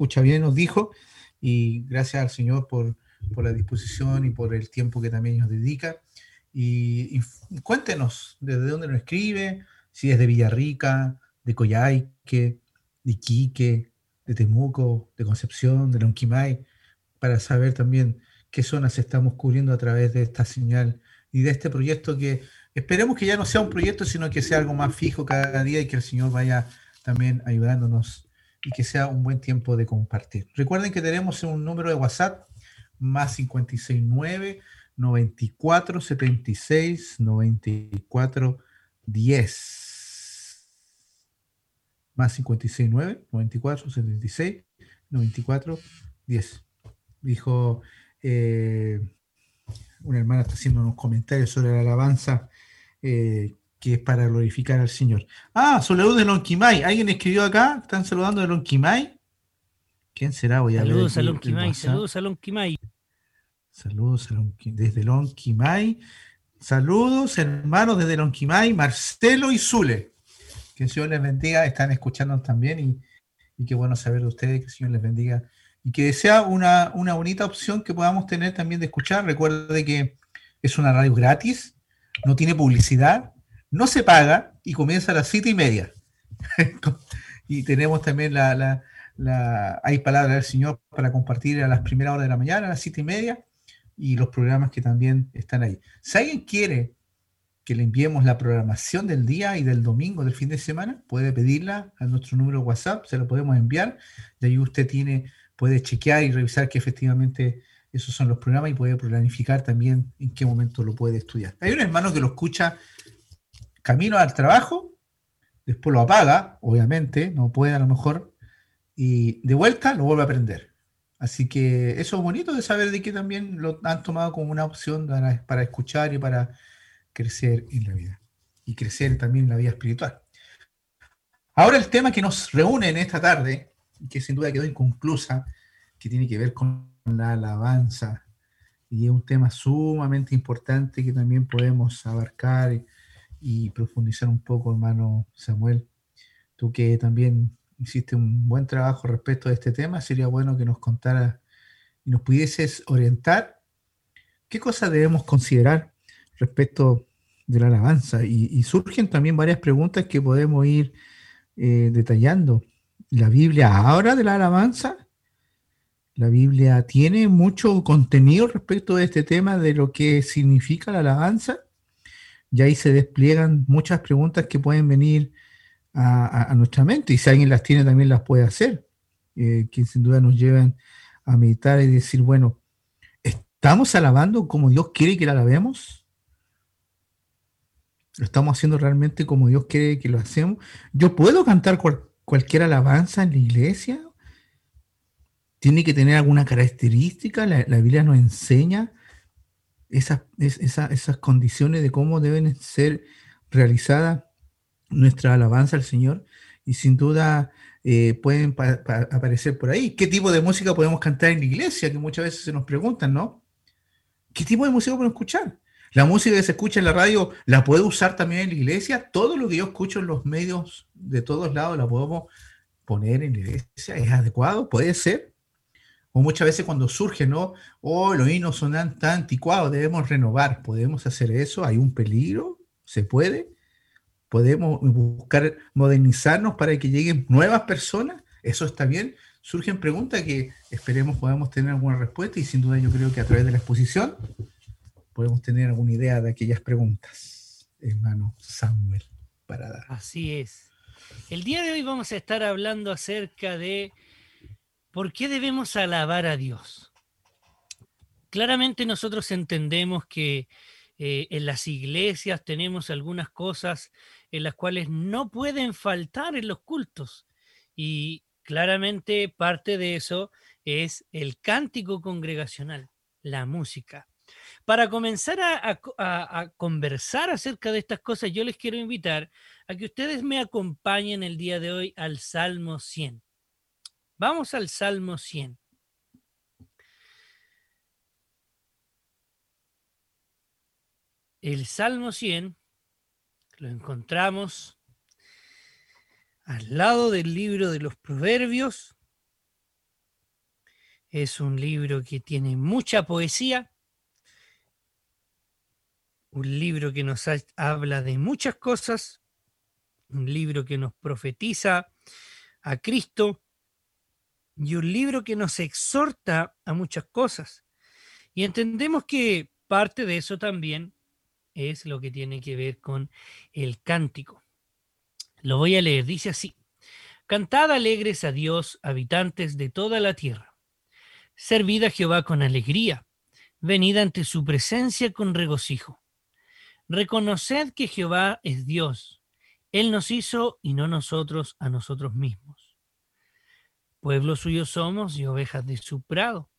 escucha bien, nos dijo, y gracias al Señor por, por la disposición y por el tiempo que también nos dedica. Y, cuéntenos desde dónde nos escribe, si es de Villarrica, de Coyhaique, de Iquique, de Temuco, de Concepción, de Lonquimay, para saber también qué zonas estamos cubriendo a través de esta señal y de este proyecto que esperemos que ya no sea un proyecto, sino que sea algo más fijo cada día y que el Señor vaya también ayudándonos y que sea un buen tiempo de compartir. Recuerden que tenemos un número de WhatsApp más 569 94 76 94 10 más 569 94 76 94 10 dijo eh, una hermana está haciendo unos comentarios sobre la alabanza eh, que es para glorificar al Señor. Ah, saludos de Lonquimay. ¿Alguien escribió acá? ¿Están saludando de Lonquimay? ¿Quién será? Voy a saludos a Lonquimay, saludos a Lonquimay. Saludos desde Lonquimay. Saludos, hermanos, desde Lonquimay, Marcelo y Zule. Que el Señor les bendiga. Están escuchándonos también y, y qué bueno saber de ustedes. Que el Señor les bendiga y que sea una, una bonita opción que podamos tener también de escuchar. Recuerde que es una radio gratis, no tiene publicidad, no se paga y comienza a las siete y media. y tenemos también la, la, la, hay palabra del Señor para compartir a las primeras horas de la mañana, a las siete y media, y los programas que también están ahí. Si alguien quiere que le enviemos la programación del día y del domingo, del fin de semana, puede pedirla a nuestro número WhatsApp, se lo podemos enviar, de ahí usted tiene puede chequear y revisar que efectivamente esos son los programas y puede planificar también en qué momento lo puede estudiar. Hay un hermano que lo escucha camino al trabajo, después lo apaga, obviamente, no puede a lo mejor, y de vuelta lo vuelve a aprender. Así que eso es bonito de saber de que también lo han tomado como una opción para, para escuchar y para crecer en la vida. Y crecer también en la vida espiritual. Ahora el tema que nos reúne en esta tarde que sin duda quedó inconclusa, que tiene que ver con la alabanza. Y es un tema sumamente importante que también podemos abarcar y, profundizar un poco, hermano Samuel. Tú que también hiciste un buen trabajo respecto a este tema, sería bueno que nos contaras y nos pudieses orientar qué cosas debemos considerar respecto de la alabanza. Y, surgen también varias preguntas que podemos ir eh, detallando la Biblia habla de la alabanza. La Biblia tiene mucho contenido respecto de este tema de lo que significa la alabanza. Y ahí se despliegan muchas preguntas que pueden venir a, nuestra mente. Y si alguien las tiene, también las puede hacer. Eh, que sin duda nos llevan a meditar y decir, bueno, ¿estamos alabando como Dios quiere que la alabemos? ¿Lo estamos haciendo realmente como Dios quiere que lo hacemos? Yo puedo cantar cualquier alabanza en la iglesia tiene que tener alguna característica. La, Biblia nos enseña esas, esas condiciones de cómo deben ser realizadas nuestra alabanza al Señor. Y sin duda eh, pueden aparecer por ahí. ¿Qué tipo de música podemos cantar en la iglesia? Que muchas veces se nos preguntan, ¿no? ¿Qué tipo de música podemos escuchar? La música que se escucha en la radio la puedo usar también en la iglesia. Todo lo que yo escucho en los medios de todos lados la podemos poner en la iglesia. ¿Es adecuado? Puede ser. O muchas veces cuando surge, ¿no? Oh, los himnos son tan, anticuados, debemos renovar. ¿Podemos hacer eso? ¿Hay un peligro? ¿Se puede? ¿Podemos buscar modernizarnos para que lleguen nuevas personas? ¿Eso está bien? Surgen preguntas que esperemos podamos tener alguna respuesta y sin duda yo creo que a través de la exposición podemos tener alguna idea de aquellas preguntas, hermano Samuel, para dar. Así es. El día de hoy vamos a estar hablando acerca de por qué debemos alabar a Dios. Claramente nosotros entendemos que eh, en las iglesias tenemos algunas cosas en las cuales no pueden faltar en los cultos. Y claramente parte de eso es el cántico congregacional, la música. Para comenzar a, conversar acerca de estas cosas, yo les quiero invitar a que ustedes me acompañen el día de hoy al Salmo 100. Vamos al Salmo 100. El Salmo 100 lo encontramos al lado del libro de los Proverbios Es un libro que tiene mucha poesía, un libro que nos habla de muchas cosas, un libro que nos profetiza a Cristo y un libro que nos exhorta a muchas cosas. Y entendemos que parte de eso también es lo que tiene que ver con el cántico. Lo voy a leer, dice así. Cantad alegres a Dios, habitantes de toda la tierra. Servid a Jehová con alegría. Venid ante su presencia con regocijo. Reconoced que Jehová es Dios. Él nos hizo y no nosotros a nosotros mismos. Pueblo suyo somos y ovejas de su prado.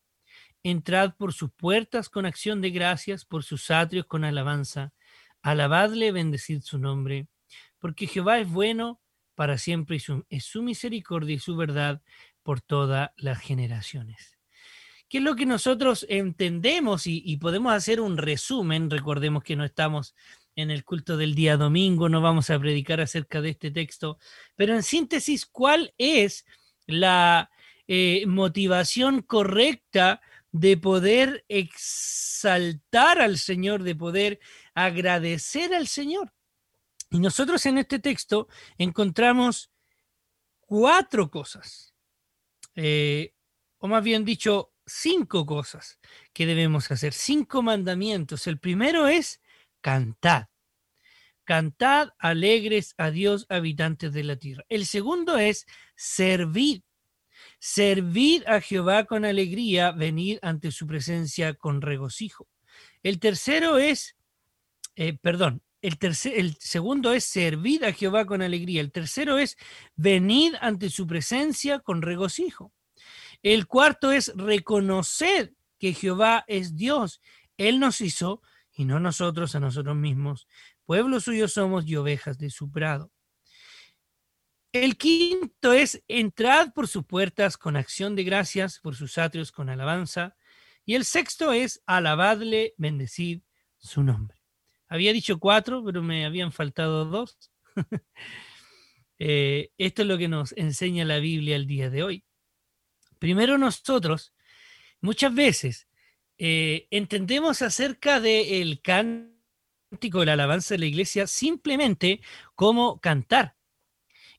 Entrad por sus puertas con acción de gracias, por sus atrios con alabanza. Alabadle, bendecid su nombre, porque Jehová es bueno para siempre y es su misericordia y su verdad por todas las generaciones. ¿Qué es lo que nosotros entendemos y podemos hacer un resumen? Recordemos que no estamos en el culto del día domingo, no vamos a predicar acerca de este texto, pero en síntesis, ¿cuál es la eh, motivación correcta de poder exaltar al Señor, de poder agradecer al Señor. Y nosotros en este texto encontramos cuatro cosas, eh, o más bien dicho, cinco cosas que debemos hacer, cinco mandamientos. El primero es cantad. Cantad alegres a Dios, habitantes de la tierra. El segundo es servir. Servid a Jehová con alegría, venir ante su presencia con regocijo. El tercero es, eh, perdón, el, tercer, el segundo es servid a Jehová con alegría. El tercero es venir ante su presencia con regocijo. El cuarto es reconocer que Jehová es Dios. Él nos hizo y no nosotros a nosotros mismos. Pueblo suyo somos y ovejas de su prado. El quinto es entrad por sus puertas con acción de gracias, por sus atrios con alabanza. Y el sexto es alabadle, bendecid su nombre. Había dicho cuatro, pero me habían faltado dos. Eh, esto es lo que nos enseña la Biblia el día de hoy. Primero nosotros, muchas veces, eh, entendemos acerca del cántico, de la alabanza de la iglesia, simplemente como cantar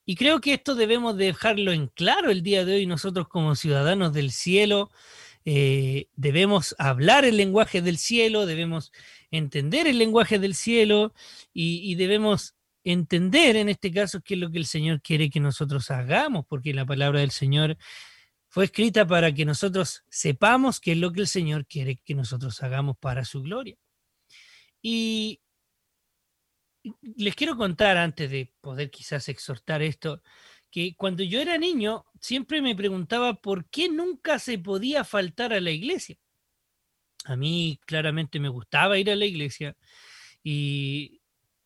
y creo que esto debemos dejarlo en claro el día de hoy nosotros como ciudadanos del cielo. Eh, debemos hablar el lenguaje del cielo, debemos entender el lenguaje del cielo y, debemos entender en este caso qué es lo que el Señor quiere que nosotros hagamos, porque la palabra del Señor fue escrita para que nosotros sepamos qué es lo que el Señor quiere que nosotros hagamos para su gloria. Y les quiero contar antes de poder quizás exhortar esto, que cuando yo era niño siempre me preguntaba por qué nunca se podía faltar a la iglesia. A mí claramente me gustaba ir a la iglesia y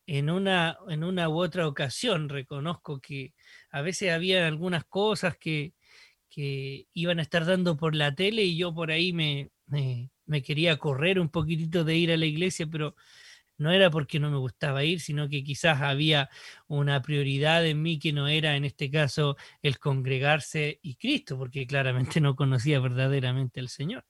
en una, en una u otra ocasión reconozco que a veces había algunas cosas que, que iban a estar dando por la tele y yo por ahí me, me, me quería correr un poquitito de ir a la iglesia, pero no era porque no me gustaba ir, sino que quizás había una prioridad en mí que no era en este caso el congregarse y Cristo, porque claramente no conocía verdaderamente al Señor.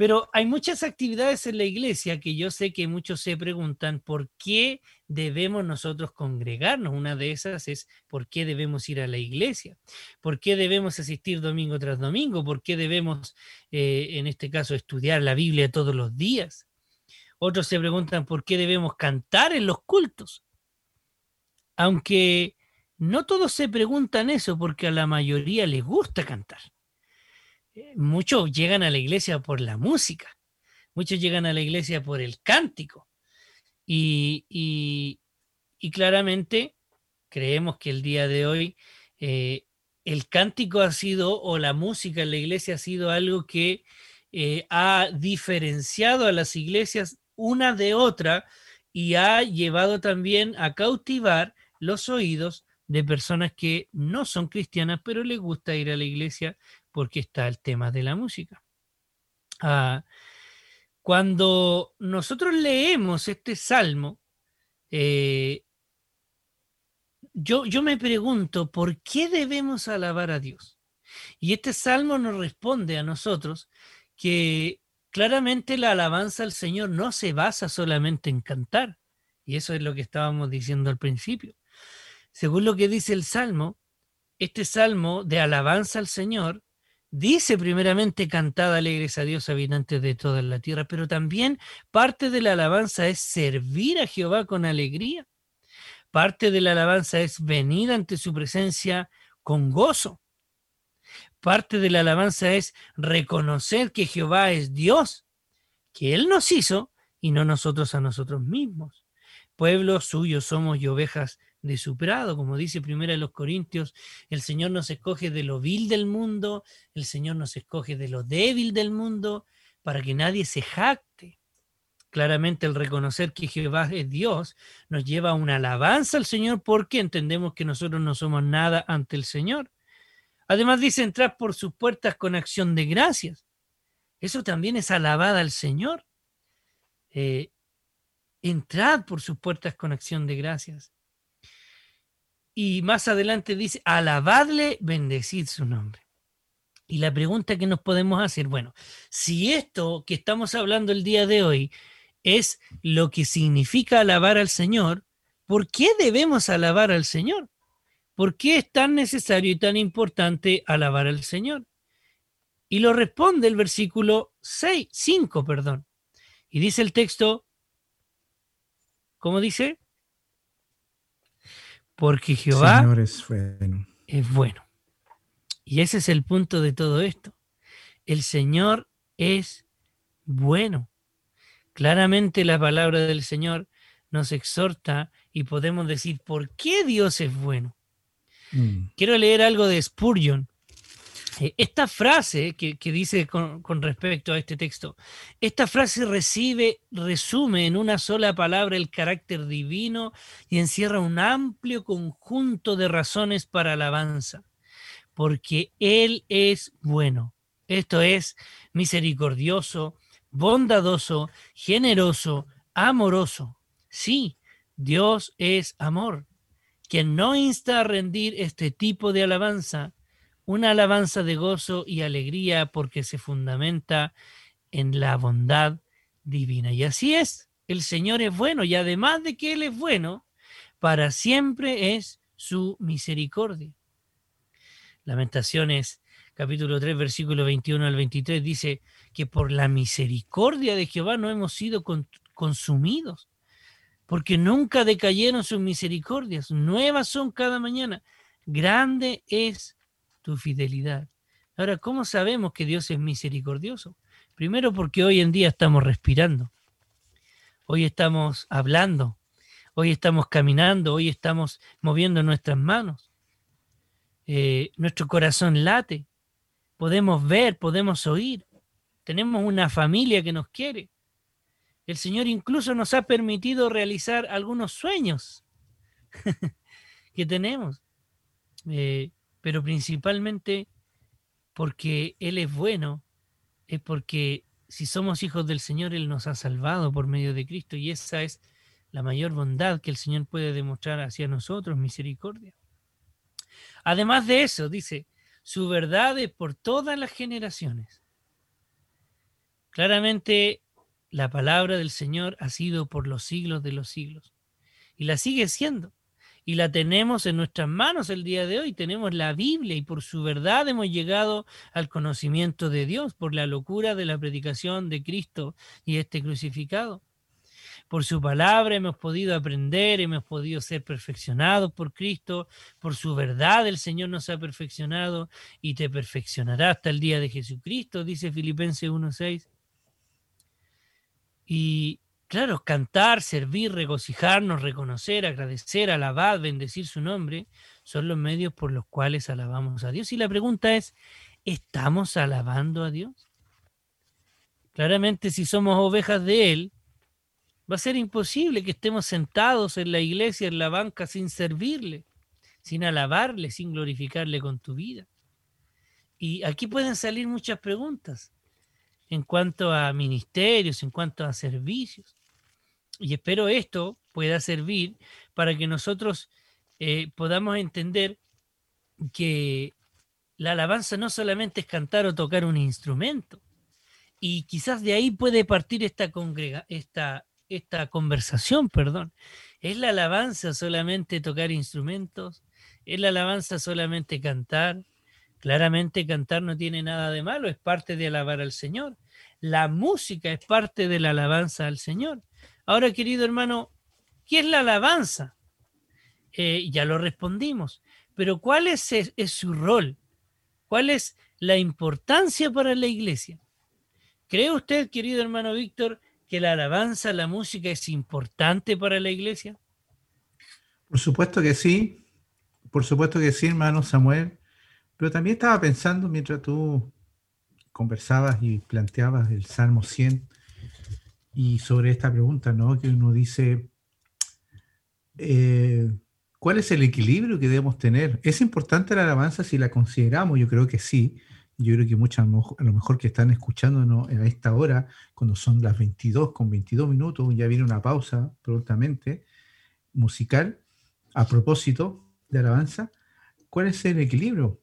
Pero hay muchas actividades en la iglesia que yo sé que muchos se preguntan por qué debemos nosotros congregarnos. Una de esas es por qué debemos ir a la iglesia, por qué debemos asistir domingo tras domingo, por qué debemos, eh, en este caso, estudiar la Biblia todos los días. Otros se preguntan por qué debemos cantar en los cultos. Aunque no todos se preguntan eso porque a la mayoría les gusta cantar. Eh, muchos llegan a la iglesia por la música, muchos llegan a la iglesia por el cántico. Y, claramente creemos que el día de hoy eh, el cántico ha sido, o la música en la iglesia ha sido algo que eh, ha diferenciado a las iglesias una de otra y ha llevado también a cautivar los oídos de personas que no son cristianas, pero les gusta ir a la iglesia porque está el tema de la música. Ah, cuando nosotros leemos este salmo, eh, yo, yo me pregunto, ¿por qué debemos alabar a Dios? Y este salmo nos responde a nosotros que claramente la alabanza al Señor no se basa solamente en cantar. Y eso es lo que estábamos diciendo al principio. Según lo que dice el salmo, este salmo de alabanza al Señor dice primeramente cantad alegres a Dios habitantes de toda la tierra, pero también parte de la alabanza es servir a Jehová con alegría. Parte de la alabanza es venir ante su presencia con gozo. Parte de la alabanza es reconocer que Jehová es Dios, que Él nos hizo y no nosotros a nosotros mismos. Pueblo suyo somos y ovejas de su prado, como dice primero los Corintios, el Señor nos escoge de lo vil del mundo, el Señor nos escoge de lo débil del mundo, para que nadie se jacte. Claramente el reconocer que Jehová es Dios nos lleva a una alabanza al Señor porque entendemos que nosotros no somos nada ante el Señor. Además dice entrar por sus puertas con acción de gracias. Eso también es alabada al Señor. Eh, entrad por sus puertas con acción de gracias. Y más adelante dice, alabadle, bendecid su nombre. Y la pregunta que nos podemos hacer, bueno, si esto que estamos hablando el día de hoy es lo que significa alabar al Señor, ¿por qué debemos alabar al Señor? ¿Por qué es tan necesario y tan importante alabar al Señor? Y lo responde el versículo 6, 5, perdón. Y dice el texto, ¿cómo dice? Porque Jehová es, bueno. es bueno. Y ese es el punto de todo esto. El Señor es bueno. Claramente la palabra del Señor nos exhorta y podemos decir, ¿por qué Dios es bueno? Mm. Quiero leer algo de Spurgeon. Eh, esta frase que, dice con, con, respecto a este texto, esta frase recibe, resume en una sola palabra el carácter divino y encierra un amplio conjunto de razones para alabanza, porque Él es bueno, esto es misericordioso, bondadoso, generoso, amoroso. Sí, Dios es amor quien no insta a rendir este tipo de alabanza, una alabanza de gozo y alegría porque se fundamenta en la bondad divina. Y así es, el Señor es bueno y además de que Él es bueno, para siempre es su misericordia. Lamentaciones capítulo 3 versículo 21 al 23 dice que por la misericordia de Jehová no hemos sido consumidos porque nunca decayeron sus misericordias, nuevas son cada mañana. Grande es tu fidelidad. Ahora, ¿cómo sabemos que Dios es misericordioso? Primero porque hoy en día estamos respirando, hoy estamos hablando, hoy estamos caminando, hoy estamos moviendo nuestras manos, eh, nuestro corazón late, podemos ver, podemos oír, tenemos una familia que nos quiere, el Señor incluso nos ha permitido realizar algunos sueños que tenemos, eh, pero principalmente porque Él es bueno, es porque si somos hijos del Señor, Él nos ha salvado por medio de Cristo y esa es la mayor bondad que el Señor puede demostrar hacia nosotros, misericordia. Además de eso, dice, su verdad es por todas las generaciones. Claramente la palabra del Señor ha sido por los siglos de los siglos y la sigue siendo. Y la tenemos en nuestras manos el día de hoy. Tenemos la Biblia y por su verdad hemos llegado al conocimiento de Dios, por la locura de la predicación de Cristo y este crucificado. Por su palabra hemos podido aprender, hemos podido ser perfeccionados por Cristo, por su verdad el Señor nos ha perfeccionado y te perfeccionará hasta el día de Jesucristo, dice Filipenses 1.6. Y claro, cantar, servir, regocijarnos, reconocer, agradecer, alabar, bendecir su nombre, son los medios por los cuales alabamos a Dios. Y la pregunta es, ¿estamos alabando a Dios? Claramente si somos ovejas de Él, va a ser imposible que estemos sentados en la iglesia, en la banca, sin servirle, sin alabarle, sin glorificarle con tu vida. Y aquí pueden salir muchas preguntas en cuanto a ministerios, en cuanto a servicios. Y espero esto pueda servir para que nosotros eh, podamos entender que la alabanza no solamente es cantar o tocar un instrumento. Y quizás de ahí puede partir esta, congrega, esta, esta conversación, perdón. ¿Es la alabanza solamente tocar instrumentos? ¿Es la alabanza solamente cantar? Claramente cantar no tiene nada de malo, es parte de alabar al Señor. La música es parte de la alabanza al Señor. Ahora, querido hermano, ¿qué es la alabanza? Eh, ya lo respondimos, pero ¿cuál es, es su rol? ¿Cuál es la importancia para la iglesia? ¿Cree usted, querido hermano Víctor, que la alabanza, la música es importante para la iglesia? Por supuesto que sí, por supuesto que sí, hermano Samuel, pero también estaba pensando mientras tú conversabas y planteabas el Salmo 100 y sobre esta pregunta, ¿no? Que uno dice, eh, ¿cuál es el equilibrio que debemos tener? ¿Es importante la alabanza si la consideramos? Yo creo que sí. Yo creo que muchos, a lo mejor que están escuchándonos a esta hora, cuando son las 22 con 22 minutos, ya viene una pausa prontamente musical. A propósito de alabanza, ¿cuál es el equilibrio?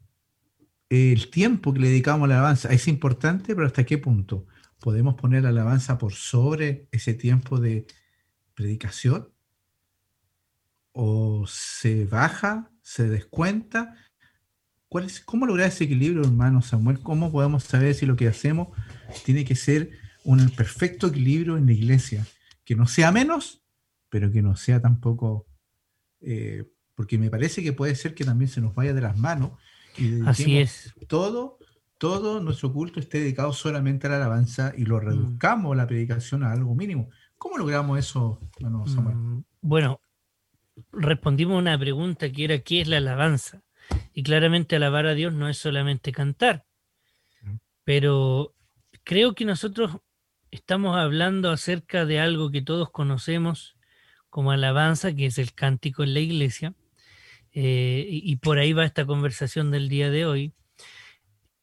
El tiempo que le dedicamos a la alabanza es importante, pero ¿hasta qué punto? ¿Podemos poner la alabanza por sobre ese tiempo de predicación? ¿O se baja, se descuenta? ¿Cuál es, ¿Cómo lograr ese equilibrio, hermano Samuel? ¿Cómo podemos saber si lo que hacemos tiene que ser un perfecto equilibrio en la iglesia? Que no sea menos, pero que no sea tampoco... Eh, porque me parece que puede ser que también se nos vaya de las manos Así es. Todo, todo nuestro culto esté dedicado solamente a la alabanza y lo mm. reduzcamos la predicación a algo mínimo. ¿Cómo logramos eso, Samuel? Mm, bueno, respondimos a una pregunta que era ¿qué es la alabanza? Y claramente alabar a Dios no es solamente cantar, pero creo que nosotros estamos hablando acerca de algo que todos conocemos como alabanza, que es el cántico en la iglesia, eh, y, por ahí va esta conversación del día de hoy,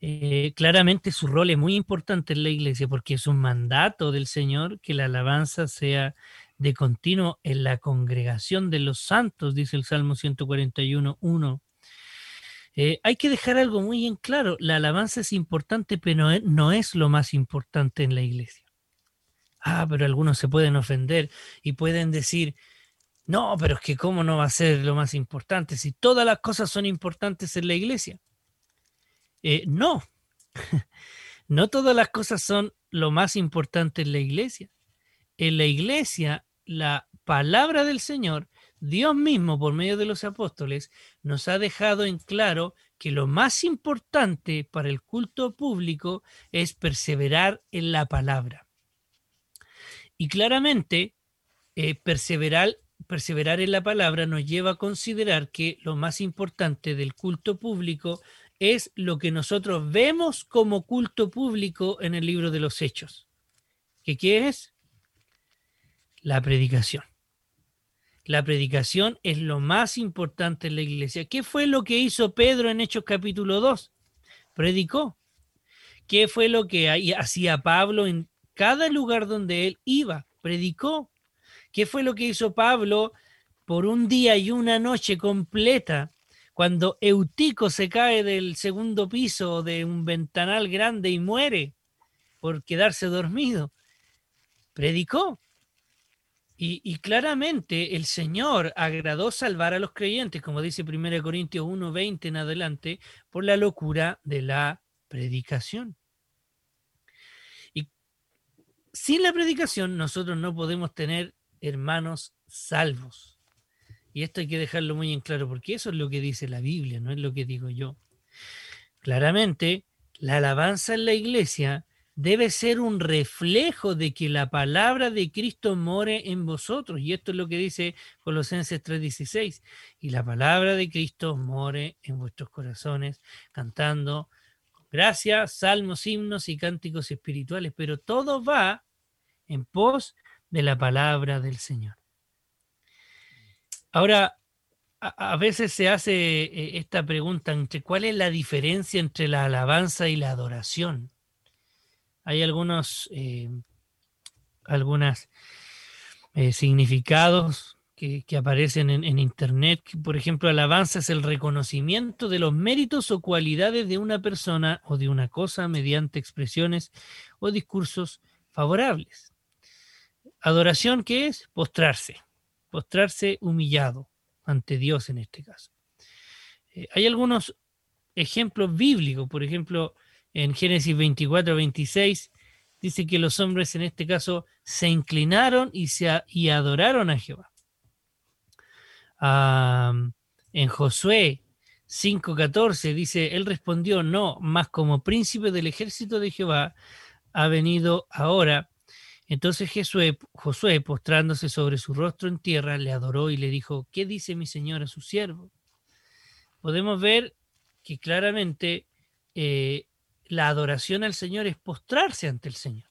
eh, claramente su rol es muy importante en la iglesia porque es un mandato del Señor que la alabanza sea de continuo en la congregación de los santos, dice el Salmo 141, 1. Eh, hay que dejar algo muy en claro, la alabanza es importante, pero no es lo más importante en la iglesia. Ah, pero algunos se pueden ofender y pueden decir, no, pero es que cómo no va a ser lo más importante si todas las cosas son importantes en la iglesia. Eh, no, no todas las cosas son lo más importante en la iglesia. En la iglesia, la palabra del Señor, Dios mismo por medio de los apóstoles, nos ha dejado en claro que lo más importante para el culto público es perseverar en la palabra. Y claramente, eh, perseverar perseverar en la palabra nos lleva a considerar que lo más importante del culto público es lo que nosotros vemos como culto público en el libro de los Hechos. ¿Qué, qué es? La predicación. La predicación es lo más importante en la iglesia. ¿Qué fue lo que hizo Pedro en Hechos capítulo 2? Predicó. ¿Qué fue lo que hacía Pablo en cada lugar donde él iba? Predicó. ¿Qué fue lo que hizo Pablo por un día y una noche completa cuando Eutico se cae del segundo piso de un ventanal grande y muere por quedarse dormido? Predicó. Y, claramente el Señor agradó salvar a los creyentes, como dice 1 Corintios 1:20 en adelante, por la locura de la predicación. Y sin la predicación nosotros no podemos tener hermanos salvos. Y esto hay que dejarlo muy en claro, porque eso es lo que dice la Biblia, no es lo que digo yo. Claramente, la alabanza en la iglesia debe ser un reflejo de que la palabra de Cristo more en vosotros. Y esto es lo que dice Colosenses 3:16. Y la palabra de Cristo more en vuestros corazones, cantando gracias, salmos, himnos y cánticos espirituales. Pero todo va en pos de la palabra del Señor. Ahora, a, veces se hace eh, esta pregunta entre cuál es la diferencia entre la alabanza y la adoración. Hay algunos, eh, algunos eh, significados que que, aparecen en, en, Internet. Por ejemplo, alabanza es el reconocimiento de los méritos o cualidades de una persona o de una cosa mediante expresiones o discursos favorables. Adoración, ¿qué es? Postrarse. Postrarse humillado ante Dios en este caso. Eh, hay algunos ejemplos bíblicos, por ejemplo, en Génesis 24, 26, dice que los hombres en este caso se inclinaron y, se, y adoraron a Jehová. en Josué 5.14 dice, él respondió, no, más como príncipe del ejército de Jehová ha venido ahora. Entonces Josué, postrándose sobre su rostro en tierra, le adoró y le dijo, ¿qué dice mi señor a su siervo? Podemos ver que claramente eh, la adoración al Señor es postrarse ante el Señor.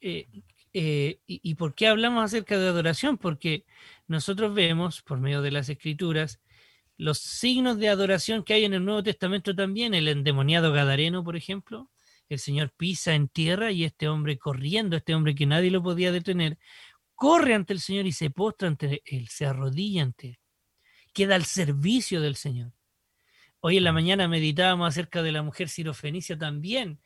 Eh, eh, y, por qué hablamos acerca de adoración? Porque nosotros vemos, por medio de las escrituras, los signos de adoración que hay en el Nuevo Testamento también, el endemoniado Gadareno, por ejemplo, el Señor pisa en tierra y este hombre corriendo, este hombre que nadie lo podía detener, corre ante el Señor y se postra ante él, se arrodilla ante él, queda al servicio del Señor. Hoy en la mañana meditábamos acerca de la mujer sirofenicia también,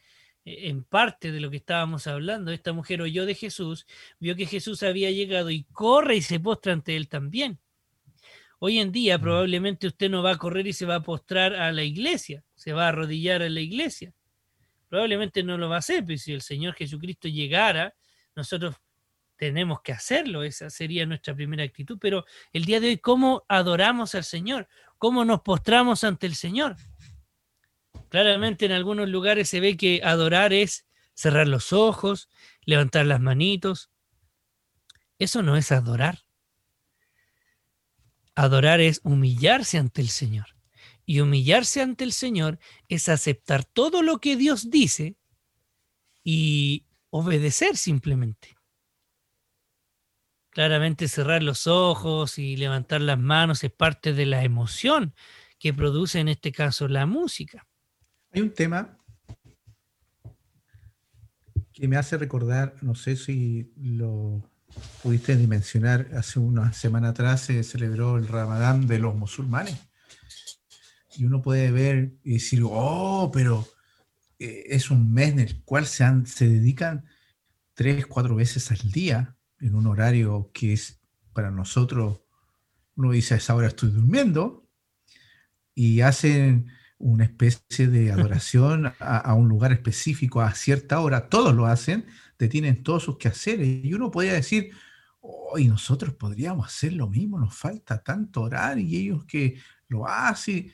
e, en parte de lo que estábamos hablando. Esta mujer oyó de Jesús, vio que Jesús había llegado y corre y se postra ante él también. Hoy en día probablemente usted no va a correr y se va a postrar a la iglesia, se va a arrodillar a la iglesia. Probablemente no lo va a hacer, pero si el Señor Jesucristo llegara, nosotros tenemos que hacerlo, esa sería nuestra primera actitud. Pero el día de hoy, ¿cómo adoramos al Señor? ¿Cómo nos postramos ante el Señor? Claramente en algunos lugares se ve que adorar es cerrar los ojos, levantar las manitos. Eso no es adorar. Adorar es humillarse ante el Señor. Y humillarse ante el Señor es aceptar todo lo que Dios dice y obedecer simplemente. Claramente cerrar los ojos y levantar las manos es parte de la emoción que produce en este caso la música. Hay un tema que me hace recordar, no sé si lo pudiste dimensionar, hace una semana atrás se celebró el Ramadán de los musulmanes. Y uno puede ver y decir, oh, pero eh, es un mes en el cual se, se dedican tres, cuatro veces al día en un horario que es para nosotros, uno dice a esa hora estoy durmiendo, y hacen una especie de adoración a, un lugar específico a cierta hora, todos lo hacen, detienen todos sus quehaceres, y uno podría decir, hoy nosotros podríamos hacer lo mismo, nos falta tanto orar, y ellos que lo hacen.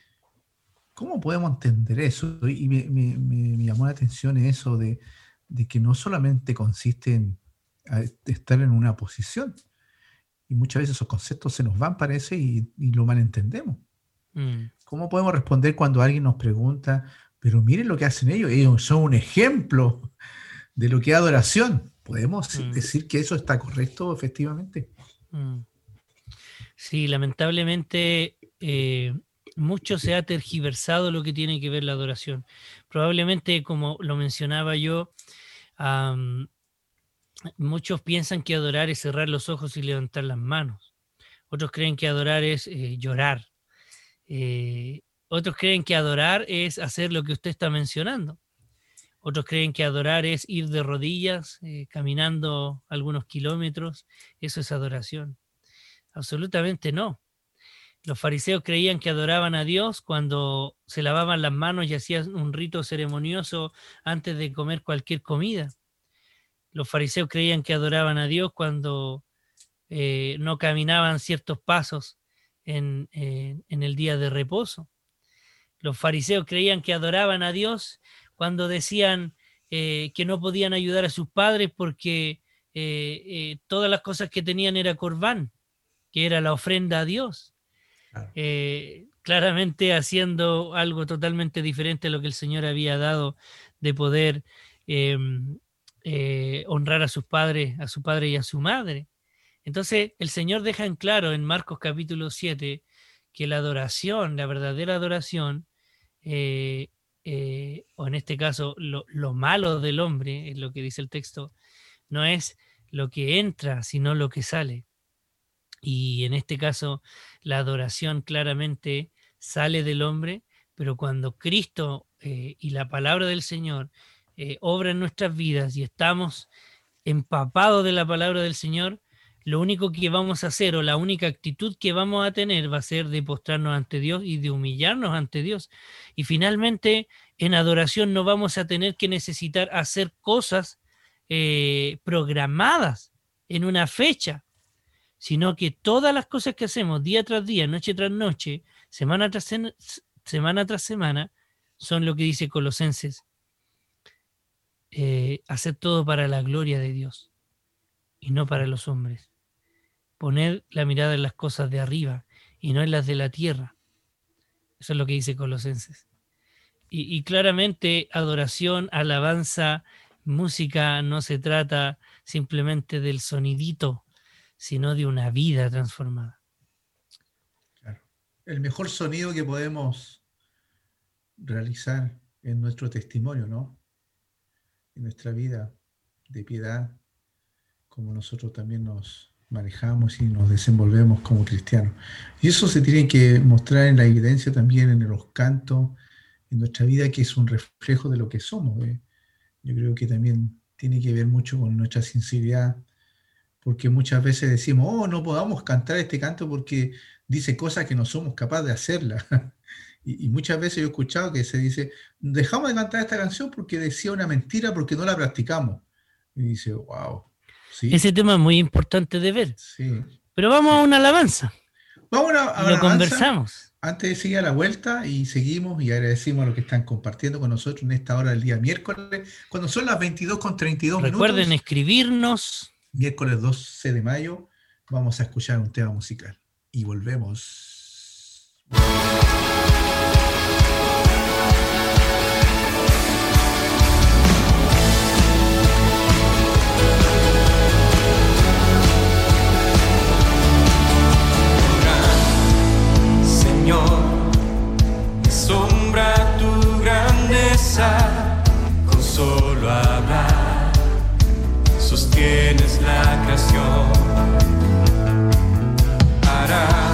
¿Cómo podemos entender eso? Y me, llamó la atención eso de, de que no solamente consiste en estar en una posición. Y muchas veces esos conceptos se nos van, parece, y, lo malentendemos. Mm. ¿Cómo podemos responder cuando alguien nos pregunta, pero miren lo que hacen ellos, ellos son un ejemplo de lo que es adoración? ¿Podemos mm. decir que eso está correcto efectivamente? Mm. Sí, lamentablemente eh, mucho se ha tergiversado lo que tiene que ver la adoración. Probablemente, como lo mencionaba yo, muchos piensan que adorar es cerrar los ojos y levantar las manos. Otros creen que adorar es eh, llorar. Eh, otros creen que adorar es hacer lo que usted está mencionando. Otros creen que adorar es ir de rodillas, eh, caminando algunos kilómetros. Eso es adoración. Absolutamente no. Los fariseos creían que adoraban a Dios cuando se lavaban las manos y hacían un rito ceremonioso antes de comer cualquier comida. Los fariseos creían que adoraban a Dios cuando eh, no caminaban ciertos pasos en, el día de reposo. Los fariseos creían que adoraban a Dios cuando decían eh, que no podían ayudar a sus padres porque eh, todas las cosas que tenían era corbán, que era la ofrenda a Dios. Claramente haciendo algo totalmente diferente a lo que el Señor había dado de poder em, eh, honrar a sus padres, a su padre y a su madre. Entonces, el Señor deja en claro en Marcos capítulo 7 que la adoración, la verdadera adoración, eh, eh, o en este caso lo, lo, malo del hombre, es lo que dice el texto, no es lo que entra, sino lo que sale. Y en este caso, la adoración claramente sale del hombre, pero cuando Cristo eh, y la palabra del Señor eh, obra en nuestras vidas y estamos empapados de la palabra del Señor, lo único que vamos a hacer o la única actitud que vamos a tener va a ser de postrarnos ante Dios y de humillarnos ante Dios. Y finalmente, en adoración no vamos a tener que necesitar hacer cosas eh, programadas en una fecha, sino que todas las cosas que hacemos día tras día, noche tras noche, semana tras semana, tras semana son lo que dice Colosenses. Eh, hacer todo para la gloria de Dios y no para los hombres. Poner la mirada en las cosas de arriba y no en las de la tierra. Eso es lo que dice Colosenses. y claramente adoración, alabanza, música no se trata simplemente del sonidito, sino de una vida transformada. El mejor sonido que podemos realizar en nuestro testimonio, ¿no? En nuestra vida de piedad, como nosotros también nos manejamos y nos desenvolvemos como cristianos. Y eso se tiene que mostrar en la evidencia también en los cantos, en nuestra vida, que es un reflejo de lo que somos. ¿eh? Yo creo que también tiene que ver mucho con nuestra sinceridad, porque muchas veces decimos, oh, no podamos cantar este canto porque dice cosas que no somos capaces de hacerla. y, muchas veces yo he escuchado que se dice, dejamos de cantar esta canción porque decía una mentira porque no la practicamos. Y dice, wow. Ese tema es muy importante de ver. Sí. Pero vamos a una alabanza. Vamos a, a Lo conversamos antes de seguir a la vuelta y seguimos y agradecemos a los que están compartiendo con nosotros en esta hora del día miércoles, cuando son las 22 con 32 minutos. Recuerden escribirnos. Miércoles 12 de mayo vamos a escuchar un tema musical y volvemos. da.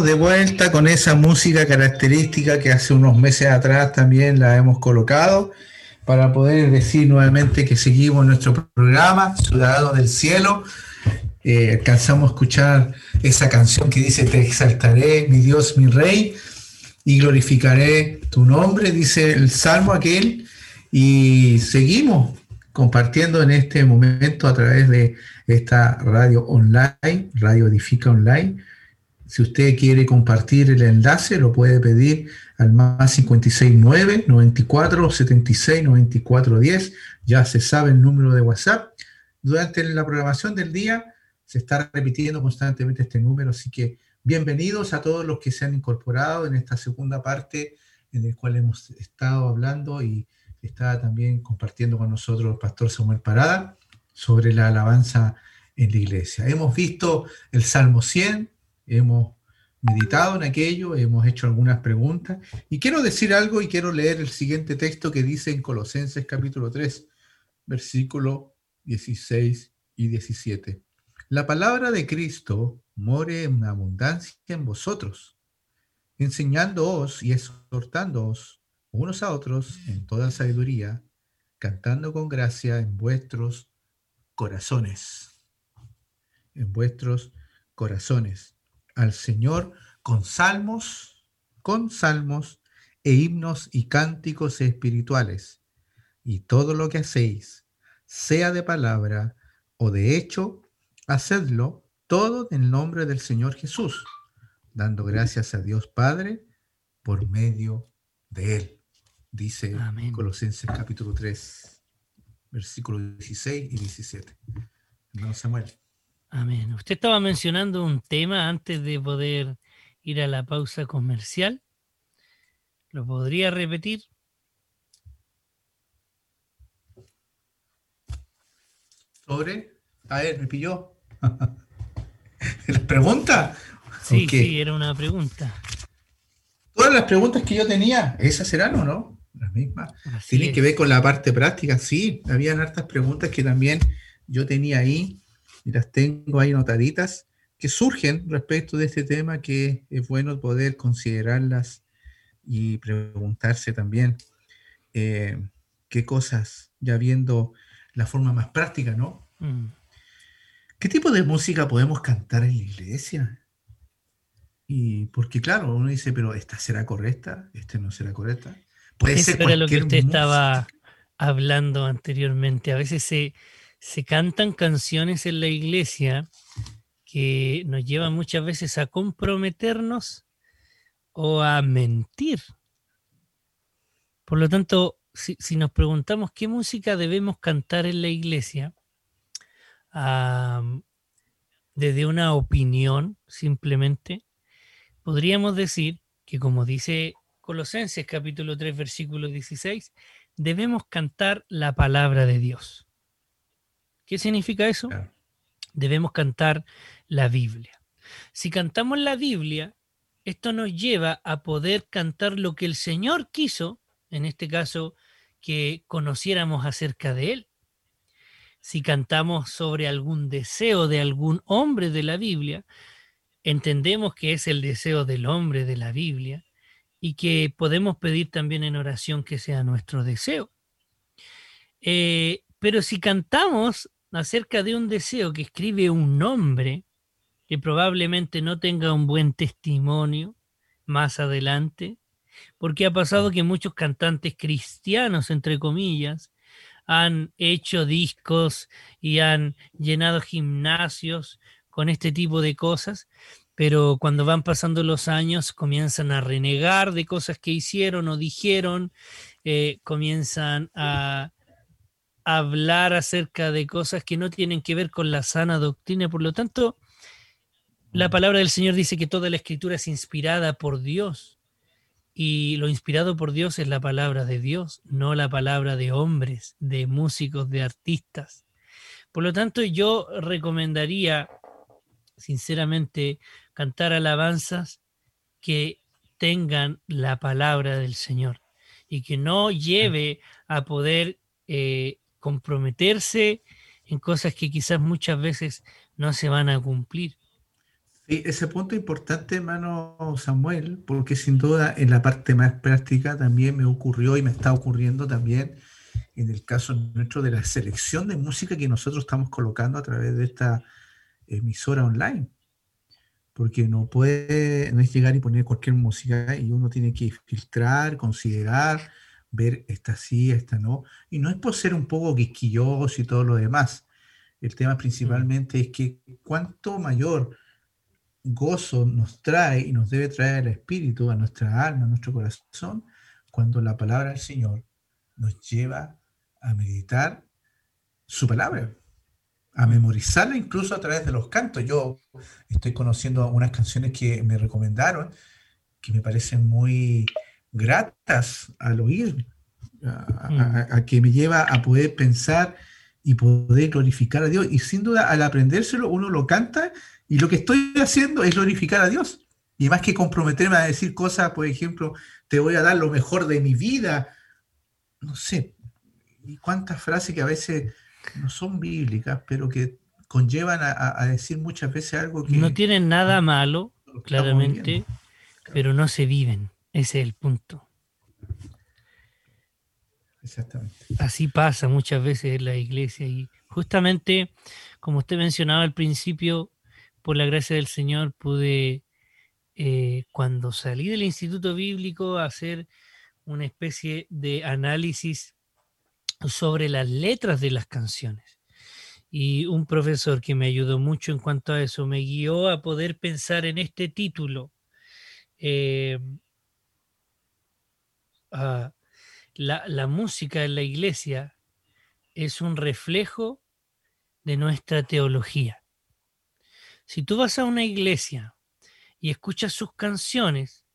Estamos de vuelta con esa música característica que hace unos meses atrás también la hemos colocado para poder decir nuevamente que seguimos nuestro programa, Ciudadanos del Cielo. Eh, alcanzamos a escuchar esa canción que dice, te exaltaré, mi Dios, mi Rey, y glorificaré tu nombre, dice el Salmo aquel, y seguimos compartiendo en este momento a través de esta radio online, Radio Edifica Online. Si usted quiere compartir el enlace, lo puede pedir al más 569 94 76 94 10. Ya se sabe el número de WhatsApp. Durante la programación del día se está repitiendo constantemente este número, así que bienvenidos a todos los que se han incorporado en esta segunda parte en la cual hemos estado hablando y está también compartiendo con nosotros el pastor Samuel Parada sobre la alabanza en la iglesia. Hemos visto el Salmo 100, hemos meditado en aquello, hemos hecho algunas preguntas. Y quiero decir algo y quiero leer el siguiente texto que dice en Colosenses capítulo 3, versículo 16 y 17. La palabra de Cristo more en abundancia en vosotros, enseñándoos y exhortándoos unos a otros en toda sabiduría, cantando con gracia en vuestros corazones, en vuestros corazones, al Señor con salmos, con salmos e himnos y cánticos espirituales, y todo lo que hacéis, sea de palabra o de hecho, hacedlo todo en el nombre del Señor Jesús, dando gracias a Dios Padre por medio de Él dice Colosenses capítulo 3, versículos 16 y 17. Hermano Samuel. Amén. Usted estaba mencionando un tema antes de poder ir a la pausa comercial. ¿Lo podría repetir? Sobre. A ver, me pilló. ¿La pregunta? Sí, sí, era una pregunta. Todas las preguntas que yo tenía, ¿esas serán o no? las mismas. Tienen que ver con la parte práctica, sí, habían hartas preguntas que también yo tenía ahí y las tengo ahí notaditas que surgen respecto de este tema que es bueno poder considerarlas y preguntarse también eh, qué cosas, ya viendo la forma más práctica, ¿no? Mm. ¿Qué tipo de música podemos cantar en la iglesia? Y porque claro, uno dice, pero esta será correcta, esta no será correcta. Eso era lo que usted estaba hablando anteriormente. A veces se, se cantan canciones en la iglesia que nos llevan muchas veces a comprometernos o a mentir. Por lo tanto, si, nos preguntamos qué música debemos cantar en la iglesia, desde una opinión simplemente, podríamos decir que como dice Colosenses capítulo 3 versículo 16, debemos cantar la palabra de Dios. ¿Qué significa eso? Debemos cantar la Biblia. Si cantamos la Biblia, esto nos lleva a poder cantar lo que el Señor quiso, en este caso, que conociéramos acerca de Él. Si cantamos sobre algún deseo de algún hombre de la Biblia, entendemos que es el deseo del hombre de la Biblia y que podemos pedir también en oración que sea nuestro deseo. Eh, pero si cantamos acerca de un deseo que escribe un nombre, que probablemente no tenga un buen testimonio más adelante, porque ha pasado que muchos cantantes cristianos, entre comillas, han hecho discos y han llenado gimnasios con este tipo de cosas, pero cuando van pasando los años comienzan a renegar de cosas que hicieron o dijeron, eh, comienzan a hablar acerca de cosas que no tienen que ver con la sana doctrina. Por lo tanto, la palabra del Señor dice que toda la escritura es inspirada por Dios. Y lo inspirado por Dios es la palabra de Dios, no la palabra de hombres, de músicos, de artistas. Por lo tanto, yo recomendaría sinceramente cantar alabanzas que tengan la palabra del Señor y que no lleve a poder eh, comprometerse en cosas que quizás muchas veces no se van a cumplir. Sí, ese punto importante, hermano Samuel, porque sin duda en la parte más práctica también me ocurrió y me está ocurriendo también en el caso nuestro de la selección de música que nosotros estamos colocando a través de esta emisora online. Porque no puede, no es llegar y poner cualquier música y uno tiene que filtrar, considerar, ver esta sí, esta no. Y no es por ser un poco quisquilloso y todo lo demás. El tema principalmente es que cuanto mayor gozo nos trae y nos debe traer el espíritu, a nuestra alma, a nuestro corazón, cuando la palabra del Señor nos lleva a meditar su palabra, a memorizarla incluso a través de los cantos. Yo estoy conociendo unas canciones que me recomendaron, que me parecen muy gratas al oír, a, a que me lleva a poder pensar y poder glorificar a Dios. Y sin duda, al aprendérselo, uno lo canta y lo que estoy haciendo es glorificar a Dios. Y más que comprometerme a decir cosas, por ejemplo, te voy a dar lo mejor de mi vida. No sé, y cuántas frases que a veces no son bíblicas, pero que conllevan a, decir muchas veces algo que... No tienen nada malo, claramente, pero no se viven. Ese es el punto. Exactamente. Así pasa muchas veces en la iglesia y justamente, como usted mencionaba al principio, por la gracia del Señor pude, eh, cuando salí del instituto bíblico, hacer una especie de análisis sobre las letras de las canciones. Y un profesor que me ayudó mucho en cuanto a eso me guió a poder pensar en este título. Eh, ah, la, la música en la iglesia es un reflejo de nuestra teología. Si tú vas a una iglesia y escuchas sus canciones,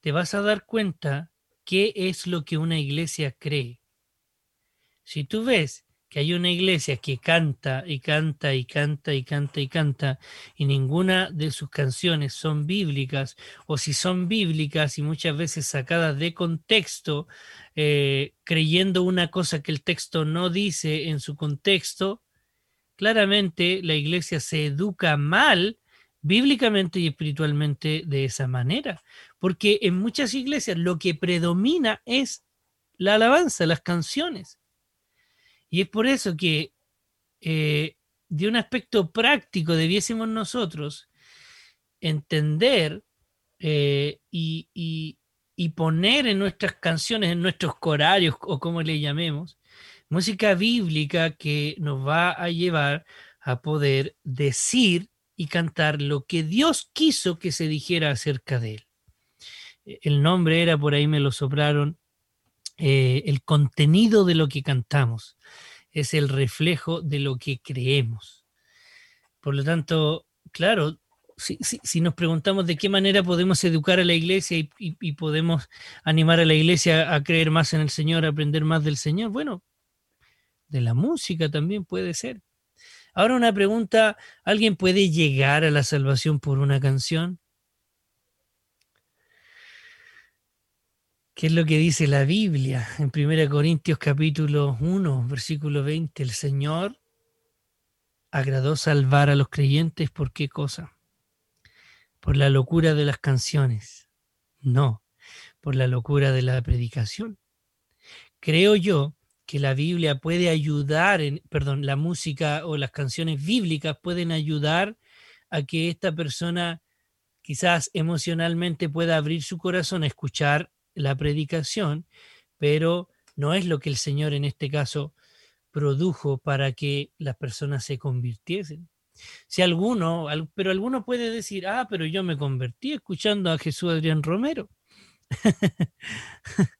te vas a dar cuenta qué es lo que una iglesia cree. Si tú ves que hay una iglesia que canta y canta y canta y canta y canta y ninguna de sus canciones son bíblicas o si son bíblicas y muchas veces sacadas de contexto, eh, creyendo una cosa que el texto no dice en su contexto, claramente la iglesia se educa mal bíblicamente y espiritualmente de esa manera, porque en muchas iglesias lo que predomina es la alabanza, las canciones. Y es por eso que eh, de un aspecto práctico debiésemos nosotros entender eh, y, y, poner en nuestras canciones, en nuestros corarios o como le llamemos, música bíblica que nos va a llevar a poder decir y cantar lo que Dios quiso que se dijera acerca de él. El nombre era, por ahí me lo soplaron, eh, el contenido de lo que cantamos, es el reflejo de lo que creemos. Por lo tanto, claro, si, nos preguntamos de qué manera podemos educar a la iglesia y, y, podemos animar a la iglesia a creer más en el Señor, a aprender más del Señor, bueno, de la música también puede ser. Ahora una pregunta, ¿alguien puede llegar a la salvación por una canción? ¿Qué es lo que dice la Biblia en 1 Corintios capítulo 1, versículo 20? El Señor agradó salvar a los creyentes por qué cosa? Por la locura de las canciones. No, por la locura de la predicación. Creo yo que la Biblia puede ayudar, en, perdón, la música o las canciones bíblicas pueden ayudar a que esta persona quizás emocionalmente pueda abrir su corazón a escuchar la predicación, pero no es lo que el Señor en este caso produjo para que las personas se convirtiesen. Si alguno, pero alguno puede decir, ah, pero yo me convertí escuchando a Jesús Adrián Romero.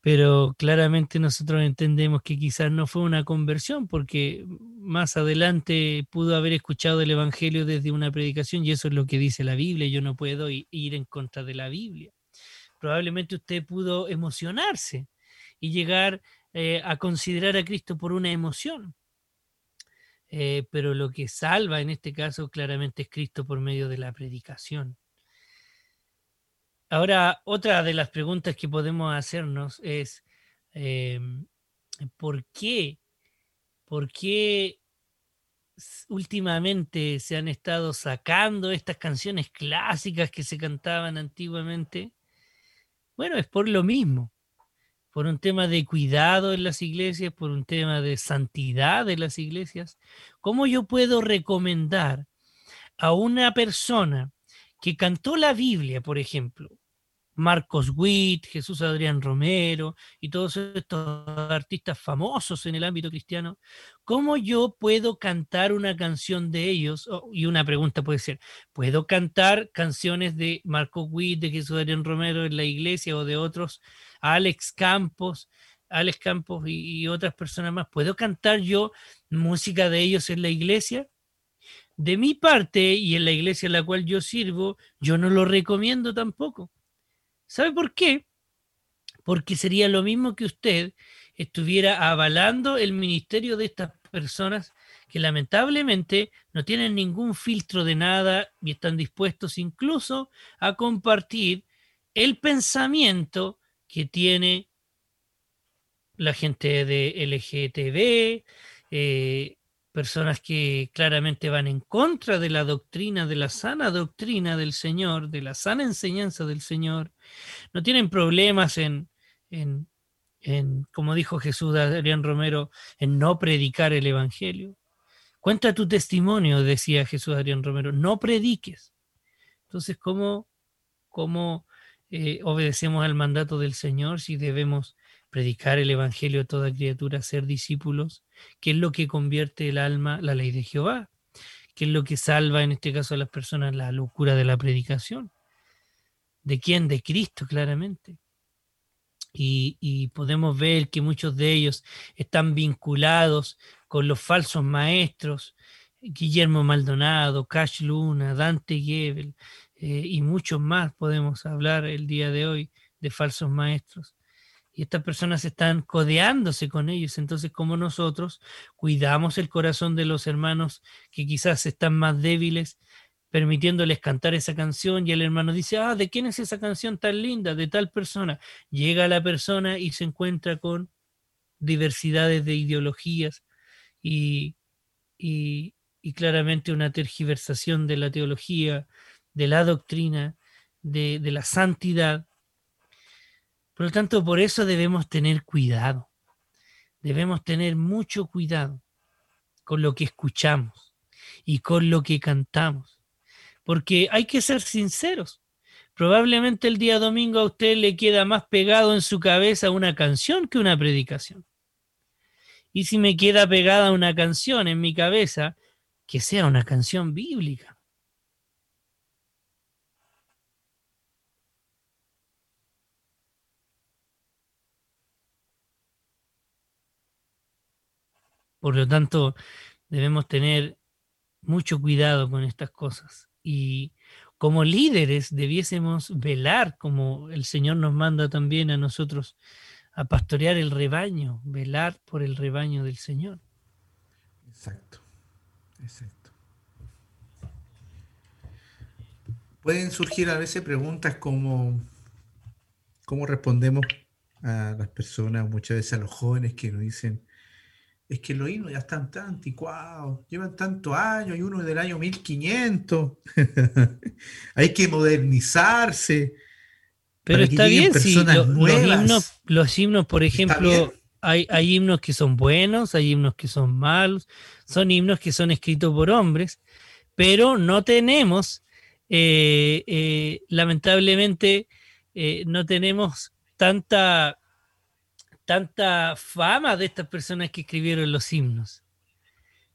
pero claramente nosotros entendemos que quizás no fue una conversión porque más adelante pudo haber escuchado el Evangelio desde una predicación y eso es lo que dice la Biblia, yo no puedo ir en contra de la Biblia. Probablemente usted pudo emocionarse y llegar eh, a considerar a Cristo por una emoción. Eh, pero lo que salva en este caso claramente es Cristo por medio de la predicación. Ahora, otra de las preguntas que podemos hacernos es, em, por qué, por qué últimamente se han estado sacando estas canciones clásicas que se cantaban antiguamente. Bueno, es por lo mismo, por un tema de cuidado en las iglesias, por un tema de santidad de las iglesias. ¿Cómo yo puedo recomendar a una persona que cantó la Biblia, por ejemplo, Marcos Witt, Jesús Adrián Romero y todos estos artistas famosos en el ámbito cristiano, ¿cómo yo puedo cantar una canción de ellos? Oh, y una pregunta puede ser, ¿puedo cantar canciones de Marcos Witt, de Jesús Adrián Romero en la iglesia o de otros, Alex Campos, Alex Campos y, y otras personas más? ¿Puedo cantar yo música de ellos en la iglesia? De mi parte y en la iglesia en la cual yo sirvo, yo no lo recomiendo tampoco ¿Sabe por qué? Porque sería lo mismo que usted estuviera avalando el ministerio de estas personas que lamentablemente no tienen ningún filtro de nada y están dispuestos incluso a compartir el pensamiento que tiene la gente de LGTB, eh, personas que claramente van en contra de la doctrina, de la sana doctrina del Señor, de la sana enseñanza del Señor, no tienen problemas en, en, como dijo Jesús Adrián Romero, en no predicar el Evangelio. Cuenta tu testimonio, decía Jesús Adrián Romero, no prediques. Entonces, ¿cómo, cómo eh, obedecemos al mandato del Señor si debemos predicar el Evangelio a toda criatura, ser discípulos, ¿Qué es lo que convierte el alma, la ley de Jehová, ¿Qué es lo que salva en este caso a las personas, la locura de la predicación. ¿De quién? De Cristo, claramente. Y, y, podemos ver que muchos de ellos están vinculados con los falsos maestros, Guillermo Maldonado, Cash Luna, Dante Gebel eh, y muchos más podemos hablar el día de hoy de falsos maestros y estas personas están codeándose con ellos. Entonces, como nosotros cuidamos el corazón de los hermanos que quizás están más débiles, permitiéndoles cantar esa canción y el hermano dice, ah, ¿de quién es esa canción tan linda? De tal persona. Llega la persona y se encuentra con diversidades de ideologías y, y, claramente una tergiversación de la teología, de la doctrina, de, de la santidad por lo tanto, por eso debemos tener cuidado. Debemos tener mucho cuidado con lo que escuchamos y con lo que cantamos. Porque hay que ser sinceros. Probablemente el día domingo a usted le queda más pegado en su cabeza una canción que una predicación. Y si me queda pegada una canción en mi cabeza, que sea una canción bíblica. Por lo tanto, debemos tener mucho cuidado con estas cosas. Y como líderes debiésemos velar, como el Señor nos manda también a nosotros, a pastorear el rebaño, velar por el rebaño del Señor. Exacto, exacto. Pueden surgir a veces preguntas como cómo respondemos a las personas, muchas veces a los jóvenes que nos dicen, es que los himnos ya están tan anticuados, llevan tantos años, hay uno del año 1500, hay que modernizarse. Pero está bien, si los, himnos, los himnos, por ejemplo, hay, hay himnos que son buenos, hay himnos que son malos, son himnos que son escritos por hombres, pero no tenemos, eh, eh, lamentablemente, eh, no tenemos tanta tanta fama de estas personas que escribieron los himnos.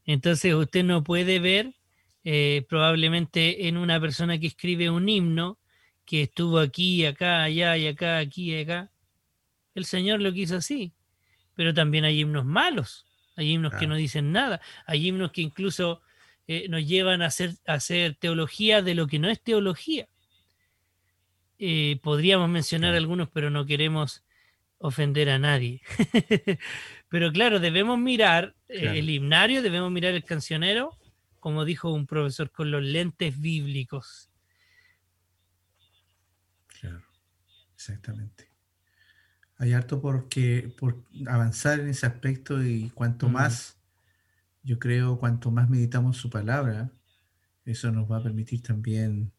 Entonces usted no puede ver eh, probablemente en una persona que escribe un himno que estuvo aquí, acá, allá y acá, aquí y acá. El Señor lo quiso así. Pero también hay himnos malos, hay himnos que no dicen nada, hay himnos que incluso eh, nos llevan a hacer, hacer teología de lo que no es teología. Eh, podríamos mencionar algunos, pero no queremos ofender a nadie. Pero claro, debemos mirar eh, el himnario, debemos mirar el cancionero, como dijo un profesor, con los lentes bíblicos. Claro, exactamente. hay harto por, por avanzar en ese aspecto y cuanto Mm. más, yo creo, cuanto más meditamos su palabra, eso nos va a permitir también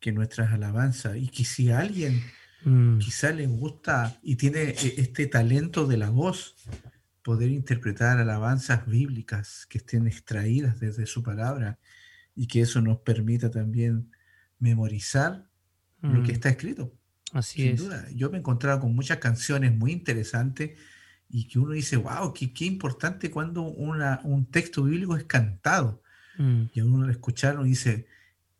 que nuestras alabanzas, y que si alguien Mm, quizá le gusta y tiene eh, este talento de la voz, poder interpretar alabanzas bíblicas que estén extraídas desde su palabra y que eso nos permita también memorizar lo que mm, está escrito. así Sin es. duda, yo me he encontrado con muchas canciones muy interesantes y que uno dice, wow, qué, qué importante cuando una, un texto bíblico es cantado. Mm, Y uno lo escucharon y dice,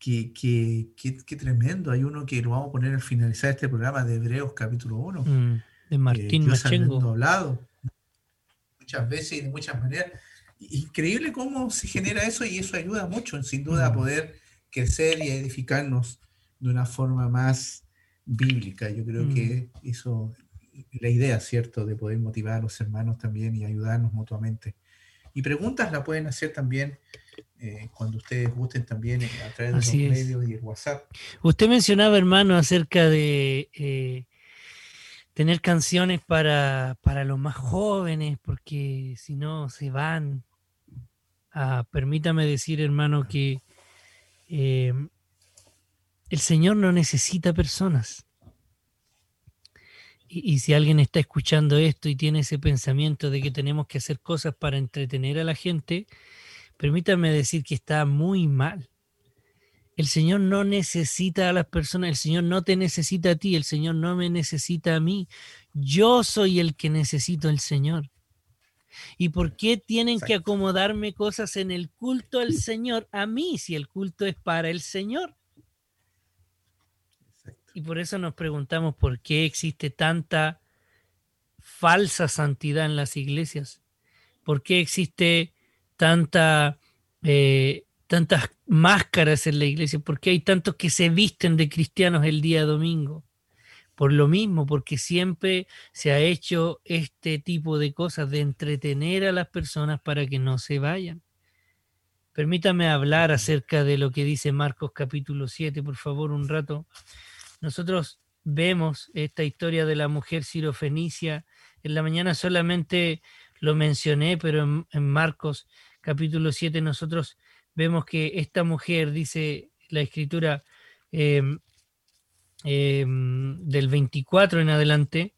qué, qué, qué, qué tremendo. Hay uno que lo vamos a poner al finalizar este programa de Hebreos capítulo 1. mm, de Martín Dios habiendo Machengo. hablado muchas veces y de muchas maneras. Increíble cómo se genera eso y eso ayuda mucho, sin duda, a Mm. poder crecer y edificarnos de una forma más bíblica. Yo creo Mm. que eso, la idea, ¿cierto?, de poder motivar a los hermanos también y ayudarnos mutuamente. Y preguntas la pueden hacer también eh, cuando ustedes gusten también eh, a través de los es. medios y el WhatsApp. Usted mencionaba, hermano, acerca de eh, tener canciones para, para los más jóvenes, porque si no se van. Ah, permítame decir, hermano, que eh, el Señor no necesita personas. Y, y si alguien está escuchando esto y tiene ese pensamiento de que tenemos que hacer cosas para entretener a la gente, permítame decir que está muy mal. El Señor no necesita a las personas, el Señor no te necesita a ti, el Señor no me necesita a mí. Yo soy el que necesito al Señor. ¿Y por qué tienen que acomodarme cosas en el culto al Señor a mí si el culto es para el Señor? Exacto. Y por eso nos preguntamos por qué existe tanta falsa santidad en las iglesias. ¿Por qué existe tanta, eh, tantas máscaras en la iglesia? ¿Por qué hay tantos que se visten de cristianos el día domingo? Por lo mismo, porque siempre se ha hecho este tipo de cosas, de entretener a las personas para que no se vayan. Permítame hablar acerca de lo que dice Marcos capítulo 7, por favor, un rato. Nosotros vemos esta historia de la mujer sirofenicia. En la mañana solamente lo mencioné, pero en, en Marcos capítulo 7 nosotros vemos que esta mujer, dice la escritura eh, eh, del 24 en adelante,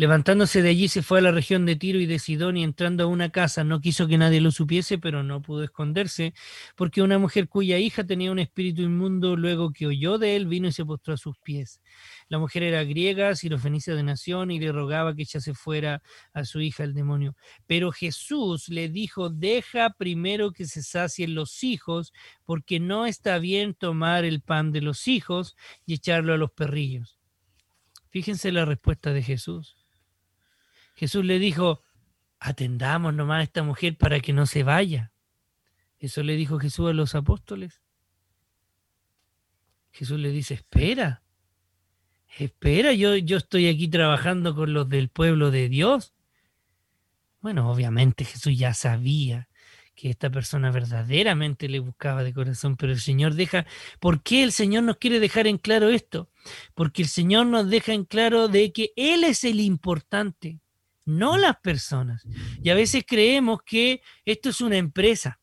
levantándose de allí se fue a la región de Tiro y de Sidón y entrando a una casa no quiso que nadie lo supiese, pero no pudo esconderse, porque una mujer cuya hija tenía un espíritu inmundo, luego que oyó de él, vino y se postró a sus pies. La mujer era griega, sirofenicia de nación, y le rogaba que echase fuera a su hija el demonio. Pero Jesús le dijo, deja primero que se sacien los hijos, porque no está bien tomar el pan de los hijos y echarlo a los perrillos. Fíjense la respuesta de Jesús. Jesús le dijo, atendamos nomás a esta mujer para que no se vaya. Eso le dijo Jesús a los apóstoles. Jesús le dice, espera, espera, yo, yo estoy aquí trabajando con los del pueblo de Dios. Bueno, obviamente Jesús ya sabía que esta persona verdaderamente le buscaba de corazón, pero el Señor deja, ¿por qué el Señor nos quiere dejar en claro esto? Porque el Señor nos deja en claro de que Él es el importante, no las personas. Y a veces creemos que esto es una empresa,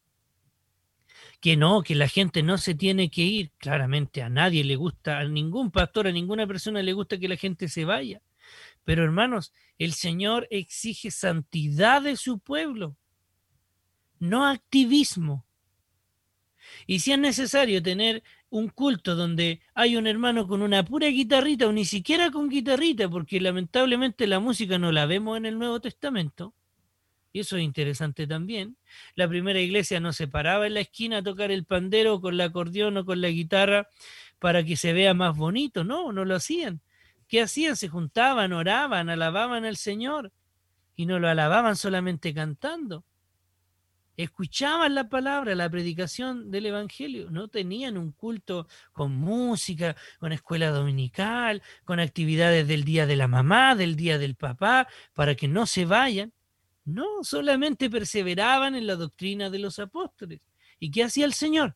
que no, que la gente no se tiene que ir. Claramente a nadie le gusta, a ningún pastor, a ninguna persona le gusta que la gente se vaya. Pero hermanos, el Señor exige santidad de su pueblo, no activismo. Y si es necesario tener un culto donde hay un hermano con una pura guitarrita o ni siquiera con guitarrita, porque lamentablemente la música no la vemos en el Nuevo Testamento, y eso es interesante también. La primera iglesia no se paraba en la esquina a tocar el pandero con el acordeón o con la guitarra para que se vea más bonito, no, no lo hacían. ¿Qué hacían? Se juntaban, oraban, alababan al Señor y no lo alababan solamente cantando. Escuchaban la palabra, la predicación del Evangelio. No tenían un culto con música, con escuela dominical, con actividades del día de la mamá, del día del papá, para que no se vayan. No, solamente perseveraban en la doctrina de los apóstoles. ¿Y qué hacía el Señor?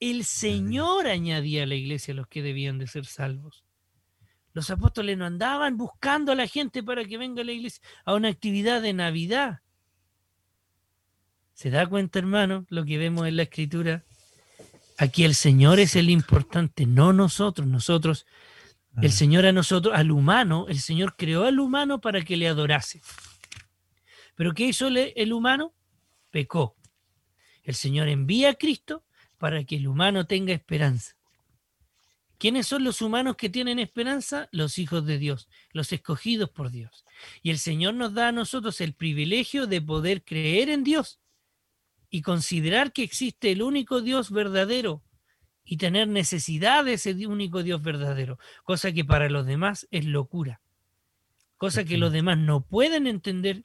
El Señor añadía a la iglesia a los que debían de ser salvos. Los apóstoles no andaban buscando a la gente para que venga a la iglesia a una actividad de Navidad. ¿Se da cuenta, hermano, lo que vemos en la escritura? Aquí el Señor es el importante, no nosotros. Nosotros, el Ah. Señor a nosotros, al humano, el Señor creó al humano para que le adorase. Pero ¿qué hizo el humano? Pecó. El Señor envía a Cristo para que el humano tenga esperanza. ¿Quiénes son los humanos que tienen esperanza? Los hijos de Dios, los escogidos por Dios. Y el Señor nos da a nosotros el privilegio de poder creer en Dios y considerar que existe el único Dios verdadero y tener necesidad de ese único Dios verdadero, cosa que para los demás es locura, cosa que los demás no pueden entender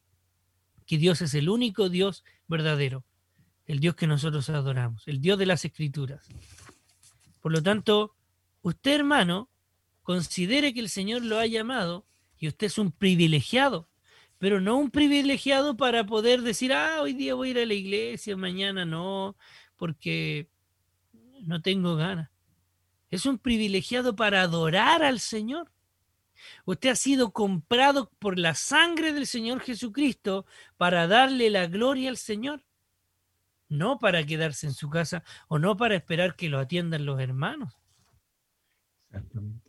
que Dios es el único Dios verdadero, el Dios que nosotros adoramos, el Dios de las Escrituras. Por lo tanto, usted hermano, considere que el Señor lo ha llamado y usted es un privilegiado, pero no un privilegiado para poder decir, ah, hoy día voy a ir a la iglesia, mañana no, porque no tengo ganas. Es un privilegiado para adorar al Señor. Usted ha sido comprado por la sangre del Señor Jesucristo para darle la gloria al Señor, no para quedarse en su casa o no para esperar que lo atiendan los hermanos. Exactamente.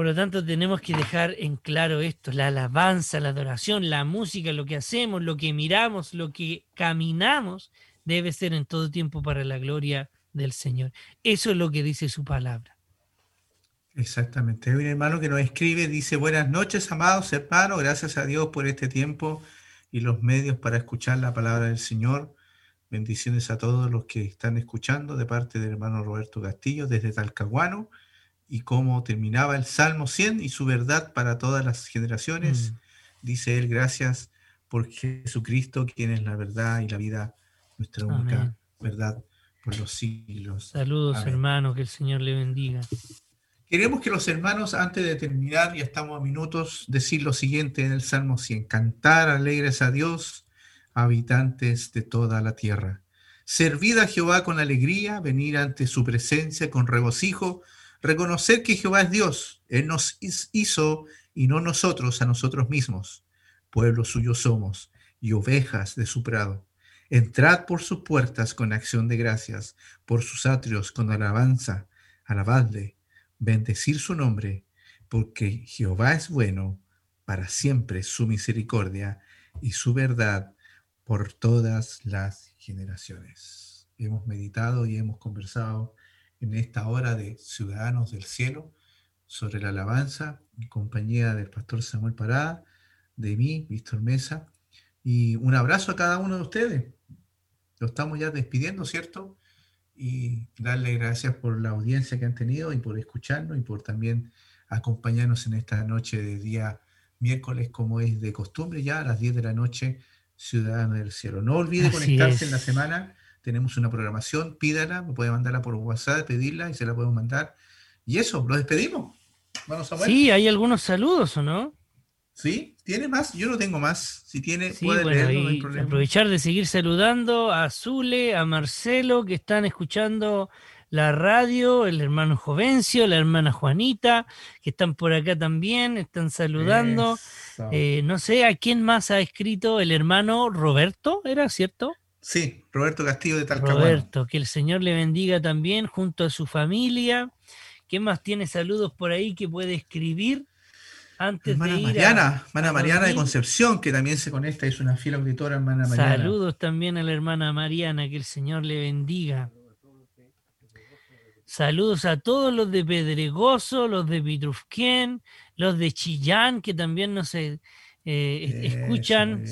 Por lo tanto, tenemos que dejar en claro esto, la alabanza, la adoración, la música, lo que hacemos, lo que miramos, lo que caminamos, debe ser en todo tiempo para la gloria del Señor. Eso es lo que dice su palabra. Exactamente. Hay un hermano que nos escribe, dice, buenas noches, amados hermanos, gracias a Dios por este tiempo y los medios para escuchar la palabra del Señor. Bendiciones a todos los que están escuchando de parte del hermano Roberto Castillo desde Talcahuano y cómo terminaba el Salmo 100 y su verdad para todas las generaciones. Mm. Dice él, gracias por Jesucristo, quien es la verdad y la vida, nuestra única Amén. verdad por los siglos. Saludos, Amén. hermanos, que el Señor le bendiga. Queremos que los hermanos, antes de terminar, ya estamos a minutos, decir lo siguiente en el Salmo 100. Cantar alegres a Dios, habitantes de toda la tierra. Servid a Jehová con alegría, venir ante su presencia con regocijo, reconocer que Jehová es Dios. Él nos hizo y no nosotros a nosotros mismos. Pueblo suyo somos y ovejas de su prado. Entrad por sus puertas con acción de gracias, por sus atrios con alabanza. Alabadle bendecir su nombre, porque Jehová es bueno, para siempre su misericordia y su verdad por todas las generaciones. Hemos meditado y hemos conversado en esta hora de Ciudadanos del Cielo sobre la alabanza en compañía del pastor Samuel Parada, de mí, Víctor Mesa, y un abrazo a cada uno de ustedes. Lo estamos ya despidiendo, ¿cierto? y darle gracias por la audiencia que han tenido y por escucharnos y por también acompañarnos en esta noche de día miércoles, como es de costumbre, ya a las 10 de la noche, Ciudadano del Cielo. No olvide Así conectarse en la semana, tenemos una programación, pídala, me puede mandarla por WhatsApp, pedirla y se la podemos mandar. Y eso, lo despedimos. Vamos a ver. Sí, hay algunos saludos, ¿o no? ¿Sí? ¿Tiene más? Yo no tengo más. Si tiene, Sí, puede bueno, leerlo, no hay problema. aprovechar de seguir saludando a Zule, a Marcelo, que están escuchando la radio, el hermano Jovencio, la hermana Juanita, que están por acá también, están saludando. Eh, no sé a quién más ha escrito el hermano Roberto, ¿era cierto? Sí, Roberto Castillo de Talcahuano. Roberto, que el Señor le bendiga también junto a su familia. ¿Quién más tiene saludos por ahí que puede escribir antes Hermana de ir a- Mariana, hermana a Mariana de? Concepción, que también se conecta, es una fiel auditora, hermana Mariana. Saludos también a la hermana Mariana, que el Señor le bendiga. Saludos a todos los de Pedregoso, los de Pitrufquén, los de Chillán, que también nos eh, eh, Eso, escuchan bien.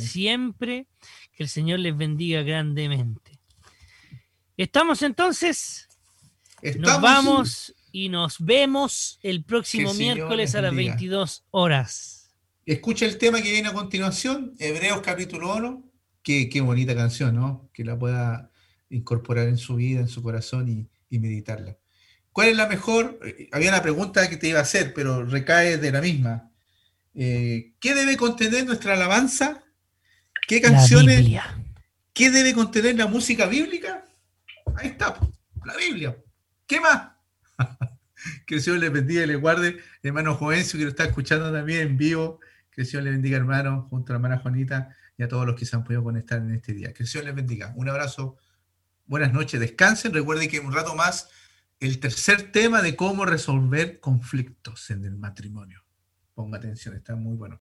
Que el Señor les bendiga grandemente. Estamos entonces, nos vamos y nos vemos el próximo el miércoles les a las bendiga. 22 horas. Escucha el tema que viene a continuación, Hebreos capítulo 1. Qué, qué bonita canción, ¿no? Que la pueda incorporar en su vida, en su corazón y, y meditarla. ¿Cuál es la mejor? Eh, Había una pregunta que te iba a hacer, pero recae de la misma. Eh, ¿Qué debe contener nuestra alabanza? ¿Qué canciones? ¿Qué debe contener la música bíblica? Ahí está, la Biblia. ¿Qué más? Que el Señor le bendiga y le guarde. Hermano Jovencio, que lo está escuchando también en vivo. Que el Señor le bendiga, hermano, junto a la hermana Juanita y a todos los que se han podido conectar en este día. Que el Señor les bendiga. Un abrazo. Buenas noches. Descansen. Recuerden que un rato más el tercer tema de cómo resolver conflictos en el matrimonio. Ponga atención, está muy bueno.